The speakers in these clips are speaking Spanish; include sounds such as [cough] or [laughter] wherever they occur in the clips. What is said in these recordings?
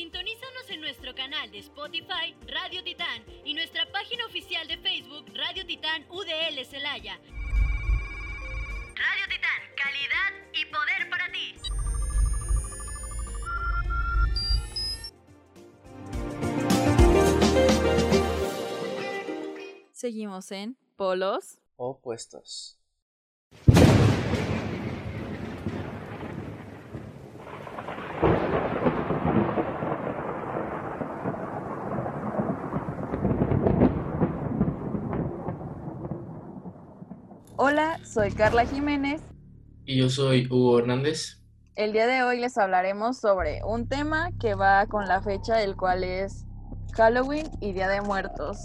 Sintonízanos en nuestro canal de Spotify Radio Titán y nuestra página oficial de Facebook Radio Titán UDL Celaya. Radio Titán, calidad y poder para ti. Seguimos en Polos Opuestos. Hola, soy Carla Jiménez. Y yo soy Hugo Hernández. El día de hoy les hablaremos sobre un tema que va con la fecha, el cual es Halloween y Día de Muertos.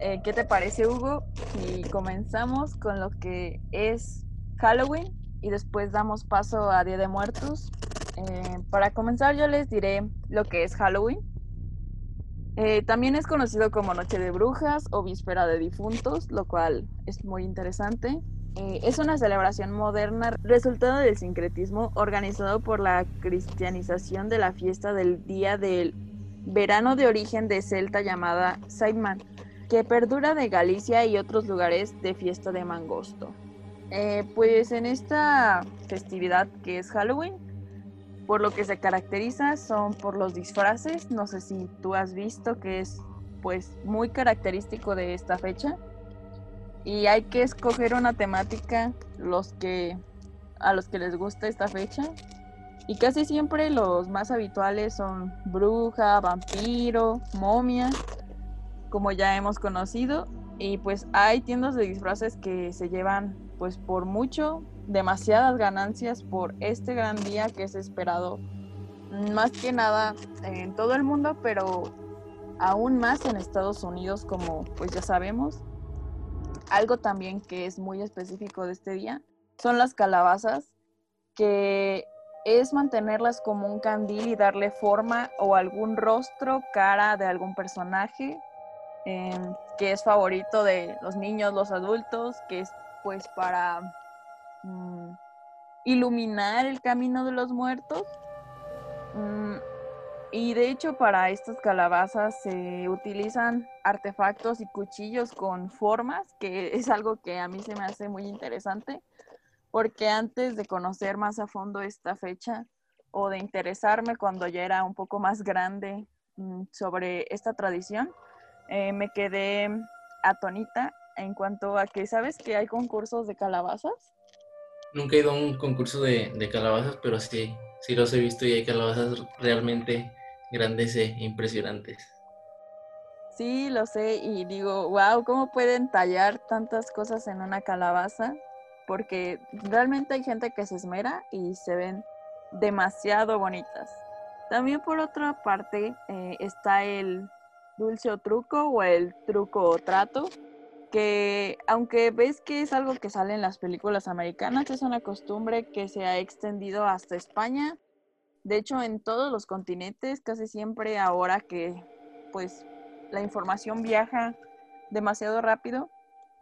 Eh, ¿Qué te parece, Hugo? Y comenzamos con lo que es Halloween y después damos paso a Día de Muertos. Eh, para comenzar, yo les diré lo que es Halloween. Eh, también es conocido como Noche de Brujas o Víspera de Difuntos, lo cual es muy interesante. Eh, es una celebración moderna resultado del sincretismo organizado por la cristianización de la fiesta del día del verano de origen de celta llamada Saidman, que perdura de Galicia y otros lugares de fiesta de Mangosto. Eh, pues en esta festividad que es Halloween, por lo que se caracteriza son por los disfraces. No sé si tú has visto que es pues muy característico de esta fecha. Y hay que escoger una temática los que a los que les gusta esta fecha. Y casi siempre los más habituales son bruja, vampiro, momia, como ya hemos conocido. Y pues hay tiendas de disfraces que se llevan pues por mucho demasiadas ganancias por este gran día que es esperado más que nada en todo el mundo, pero aún más en Estados Unidos, como pues ya sabemos. Algo también que es muy específico de este día son las calabazas, que es mantenerlas como un candil y darle forma o algún rostro, cara de algún personaje, em, que es favorito de los niños, los adultos, que es pues para Mm, iluminar el camino de los muertos. Mm, y de hecho para estas calabazas se utilizan artefactos y cuchillos con formas, que es algo que a mí se me hace muy interesante, porque antes de conocer más a fondo esta fecha o de interesarme cuando ya era un poco más grande mm, sobre esta tradición, eh, me quedé atonita en cuanto a que, ¿sabes que hay concursos de calabazas? Nunca he ido a un concurso de, calabazas, pero sí, sí los he visto y hay calabazas realmente grandes e impresionantes. Sí, lo sé y digo, wow, ¿cómo pueden tallar tantas cosas en una calabaza? Porque realmente hay gente que se esmera y se ven demasiado bonitas. También por otra parte eh, está el dulce o truco o el truco o trato, que aunque ves que es algo que sale en las películas americanas, es una costumbre que se ha extendido hasta España. De hecho, en todos los continentes, casi siempre ahora que pues la información viaja demasiado rápido,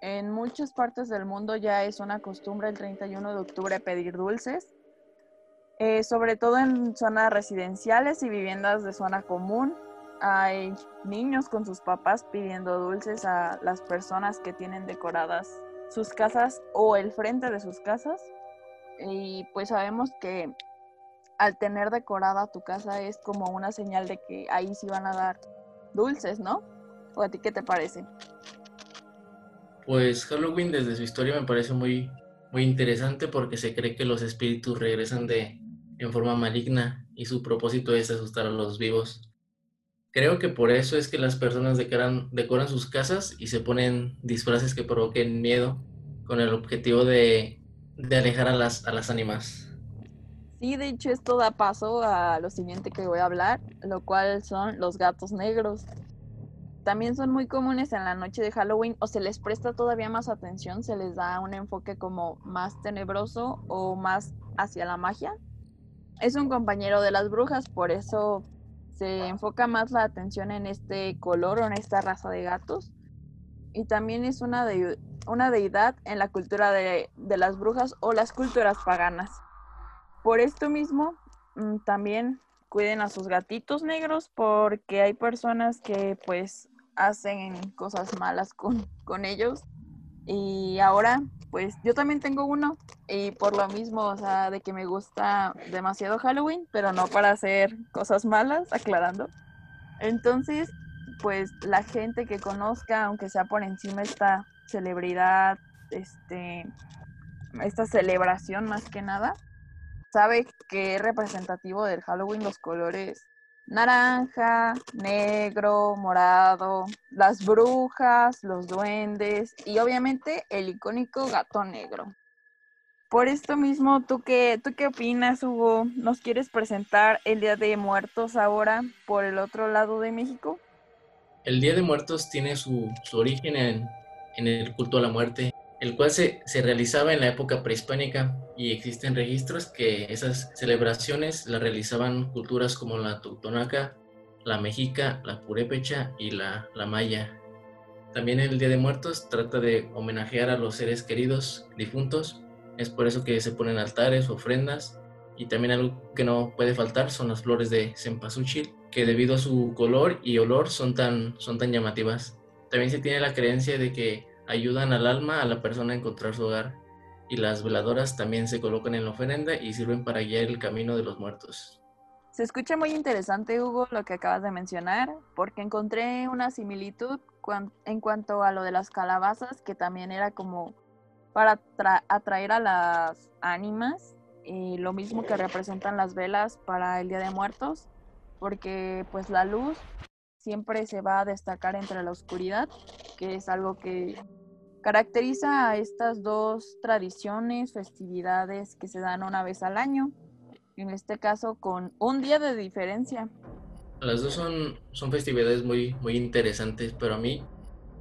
en muchas partes del mundo ya es una costumbre el 31 de octubre pedir dulces, eh, sobre todo en zonas residenciales y viviendas de zona común hay niños con sus papás pidiendo dulces a las personas que tienen decoradas sus casas o el frente de sus casas. Y pues sabemos que al tener decorada tu casa es como una señal de que ahí sí van a dar dulces, ¿no? ¿O a ti qué te parece? Pues Halloween desde su historia me parece muy, muy interesante porque se cree que los espíritus regresan de, en forma maligna y su propósito es asustar a los vivos. Creo que por eso es que las personas decoran, decoran sus casas y se ponen disfraces que provoquen miedo con el objetivo de, alejar a las, a las ánimas. Sí, de hecho esto da paso a lo siguiente que voy a hablar, lo cual son los gatos negros. también son muy comunes en la noche de Halloween o se les presta todavía más atención, se les da un enfoque como más tenebroso o más hacia la magia. Es un compañero de las brujas, por eso se enfoca más la atención en este color o en esta raza de gatos. Y también es una, de, una deidad en la cultura de, de las brujas o las culturas paganas. Por esto mismo, mm, también cuiden a sus gatitos negros porque hay personas que pues hacen cosas malas con, con ellos. Y ahora, pues yo también tengo uno y por lo mismo, o sea, de que me gusta demasiado Halloween, pero no para hacer cosas malas, aclarando. Entonces, pues la gente que conozca, aunque sea por encima esta celebridad, este, esta celebración más que nada, sabe que es representativo del Halloween los colores naranja, negro, morado, las brujas, los duendes y obviamente el icónico gato negro. Por esto mismo, ¿tú qué, ¿tú qué opinas, Hugo? ¿Nos quieres presentar el Día de Muertos ahora por el otro lado de México? El Día de Muertos tiene su, origen en, en el culto a la muerte el cual se, realizaba en la época prehispánica y existen registros que esas celebraciones las realizaban culturas como la Totonaca, la Mexica, la Purépecha y la, la Maya. También el Día de Muertos trata de homenajear a los seres queridos difuntos, es por eso que se ponen altares, ofrendas y también algo que no puede faltar son las flores de cempasúchil, que debido a su color y olor son tan, son tan llamativas. También se tiene la creencia de que ayudan al alma a la persona a encontrar su hogar y las veladoras también se colocan en la ofrenda y sirven para guiar el camino de los muertos. Se escucha muy interesante, Hugo, lo que acabas de mencionar, porque encontré una similitud en cuanto a lo de las calabazas, que también era como para atraer a las ánimas, y lo mismo que representan las velas para el Día de Muertos, porque pues la luz siempre se va a destacar entre la oscuridad, que es algo que caracteriza a estas dos tradiciones, festividades que se dan una vez al año, en este caso con un día de diferencia. Las dos son, son festividades muy, muy interesantes, pero a mí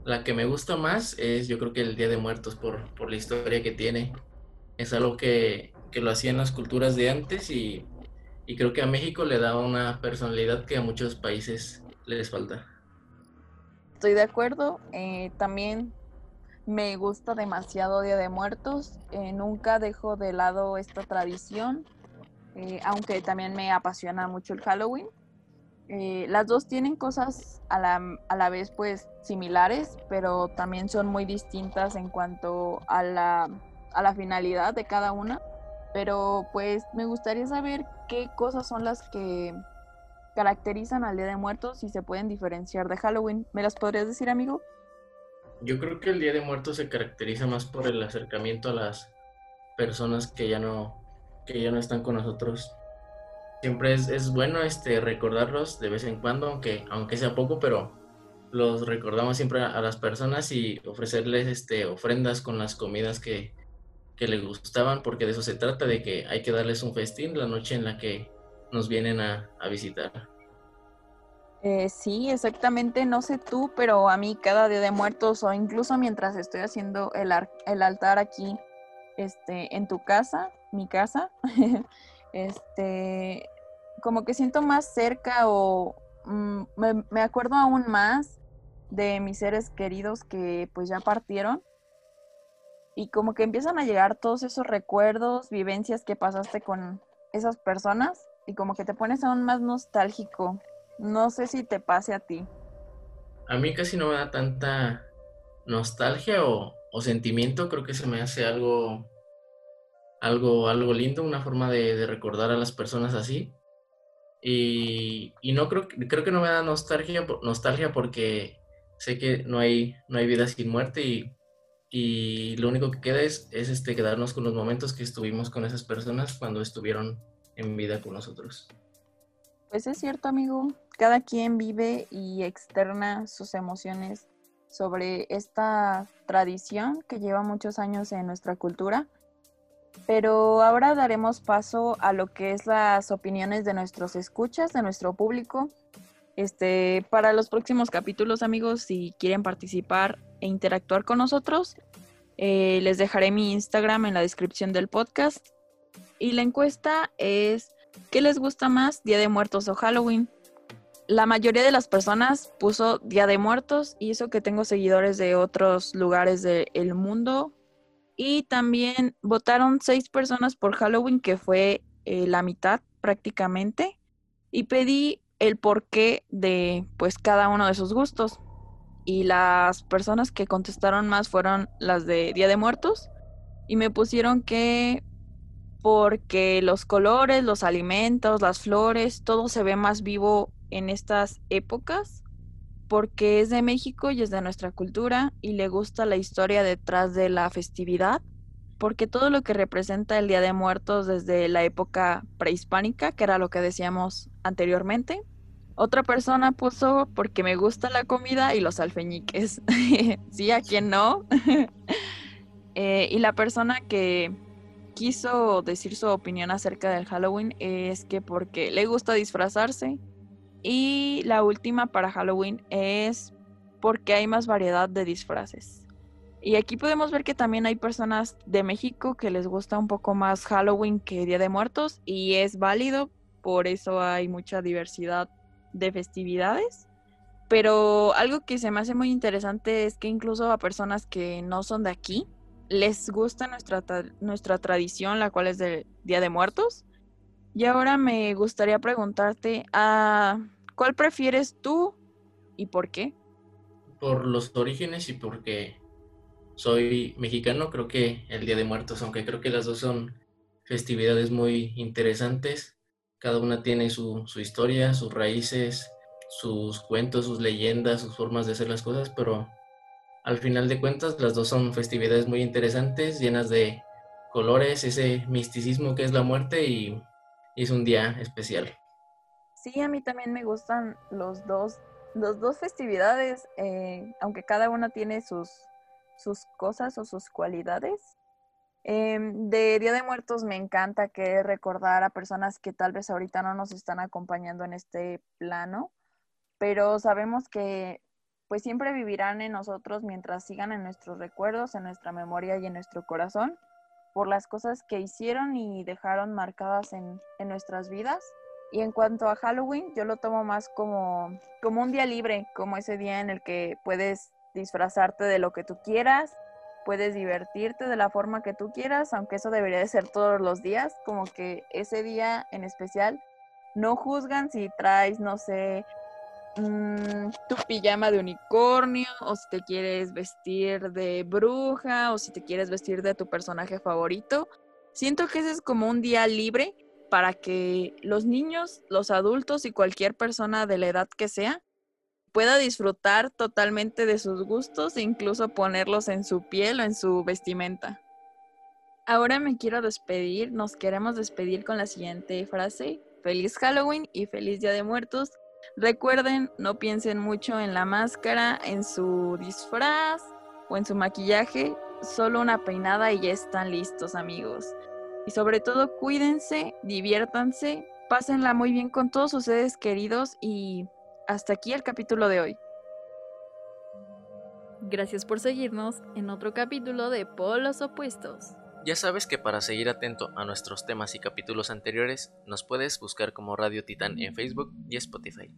la que me gusta más es yo creo que el Día de Muertos por, por la historia que tiene. Es algo que, que lo hacían las culturas de antes y, y creo que a México le da una personalidad que a muchos países les falta. Estoy de acuerdo. Eh, también me gusta demasiado Día de Muertos. Eh, nunca dejo de lado esta tradición, eh, aunque también me apasiona mucho el Halloween. las dos tienen cosas a la, a la, vez pues similares, pero también son muy distintas en cuanto a la, a la finalidad de cada una. Pero pues me gustaría saber qué cosas son las que caracterizan al Día de Muertos y se pueden diferenciar de Halloween. ¿Me las podrías decir, amigo? Yo creo que el Día de Muertos se caracteriza más por el acercamiento a las personas que ya no, que ya no están con nosotros. Siempre es, es bueno este, recordarlos de vez en cuando, aunque, aunque sea poco, pero los recordamos siempre a, las personas y ofrecerles este, ofrendas con las comidas que, que les gustaban, porque de eso se trata, de que hay que darles un festín la noche en la que nos vienen a, visitar. Eh, sí, exactamente. No sé tú, pero a mí cada día de muertos o incluso mientras estoy haciendo el, altar aquí, este, en tu casa, mi casa, [laughs] este, como que siento más cerca o mm, me, me acuerdo aún más de mis seres queridos que pues ya partieron y como que empiezan a llegar todos esos recuerdos, vivencias que pasaste con esas personas y como que te pones aún más nostálgico. No sé si te pase a ti. A mí casi no me da tanta nostalgia o, sentimiento, creo que se me hace algo, algo, algo lindo, una forma de, recordar a las personas así. Y, no creo, creo que no me da nostalgia, nostalgia porque sé que no hay, no hay vida sin muerte y, lo único que queda es, es este, quedarnos con los momentos que estuvimos con esas personas cuando estuvieron en vida con nosotros. Pues es cierto, amigo. Cada quien vive y externa sus emociones sobre esta tradición que lleva muchos años en nuestra cultura. Pero ahora daremos paso a lo que es las opiniones de nuestros escuchas, de nuestro público. Este, para los próximos capítulos, amigos, si quieren participar e interactuar con nosotros, eh, les dejaré mi Instagram en la descripción del podcast. Y la encuesta es, ¿qué les gusta más, Día de Muertos o Halloween? La mayoría de las personas puso Día de Muertos y eso que tengo seguidores de otros lugares del mundo. Y también votaron seis personas por Halloween, que fue eh, la mitad prácticamente. Y pedí el porqué de pues cada uno de sus gustos. Y las personas que contestaron más fueron las de Día de Muertos. Y me pusieron que porque los colores, los alimentos, las flores, todo se ve más vivo en estas épocas. Porque es de México y es de nuestra cultura y le gusta la historia detrás de la festividad. Porque todo lo que representa el Día de Muertos desde la época prehispánica, que era lo que decíamos anteriormente, otra persona puso porque me gusta la comida y los alfeñiques. [laughs] sí, a quien no. [laughs] Eh, y la persona que quiso decir su opinión acerca del Halloween es que porque le gusta disfrazarse. Y la última para Halloween es porque hay más variedad de disfraces. Y aquí podemos ver que también hay personas de México que les gusta un poco más Halloween que Día de Muertos y es válido, por eso hay mucha diversidad de festividades. Pero algo que se me hace muy interesante es que incluso a personas que no son de aquí les gusta nuestra, nuestra tradición, la cual es del Día de Muertos. Y ahora me gustaría preguntarte, ¿a ah, ¿cuál prefieres tú y por qué? Por los orígenes y porque soy mexicano, creo que el Día de Muertos, aunque creo que las dos son festividades muy interesantes, cada una tiene su, historia, sus raíces, sus cuentos, sus leyendas, sus formas de hacer las cosas, pero al final de cuentas las dos son festividades muy interesantes, llenas de colores, ese misticismo que es la muerte y, es un día especial. Sí, a mí también me gustan los dos, los dos festividades, eh, aunque cada una tiene sus, sus cosas o sus cualidades. Em, de Día de Muertos me encanta que recordar a personas que tal vez ahorita no nos están acompañando en este plano, pero sabemos que pues siempre vivirán en nosotros mientras sigan en nuestros recuerdos, en nuestra memoria y en nuestro corazón por las cosas que hicieron y dejaron marcadas en, en nuestras vidas. Y en cuanto a Halloween, yo lo tomo más como, como un día libre, como ese día en el que puedes disfrazarte de lo que tú quieras, puedes divertirte de la forma que tú quieras, aunque eso debería de ser todos los días, como que ese día en especial no juzgan si traes, no sé, mm, tu pijama de unicornio, o si te quieres vestir de bruja, o si te quieres vestir de tu personaje favorito. Siento que ese es como un día libre para que los niños, los adultos y cualquier persona de la edad que sea pueda disfrutar totalmente de sus gustos e incluso ponerlos en su piel o en su vestimenta. Ahora me quiero despedir, nos queremos despedir con la siguiente frase. Feliz Halloween y feliz Día de Muertos. Recuerden, no piensen mucho en la máscara, en su disfraz o en su maquillaje, solo una peinada y ya están listos amigos. Y sobre todo cuídense, diviértanse, pásenla muy bien con todos sus seres queridos y hasta aquí el capítulo de hoy. Gracias por seguirnos en otro capítulo de Polos Opuestos. Ya sabes que para seguir atento a nuestros temas y capítulos anteriores, nos puedes buscar como Radio Titán en Facebook y Spotify.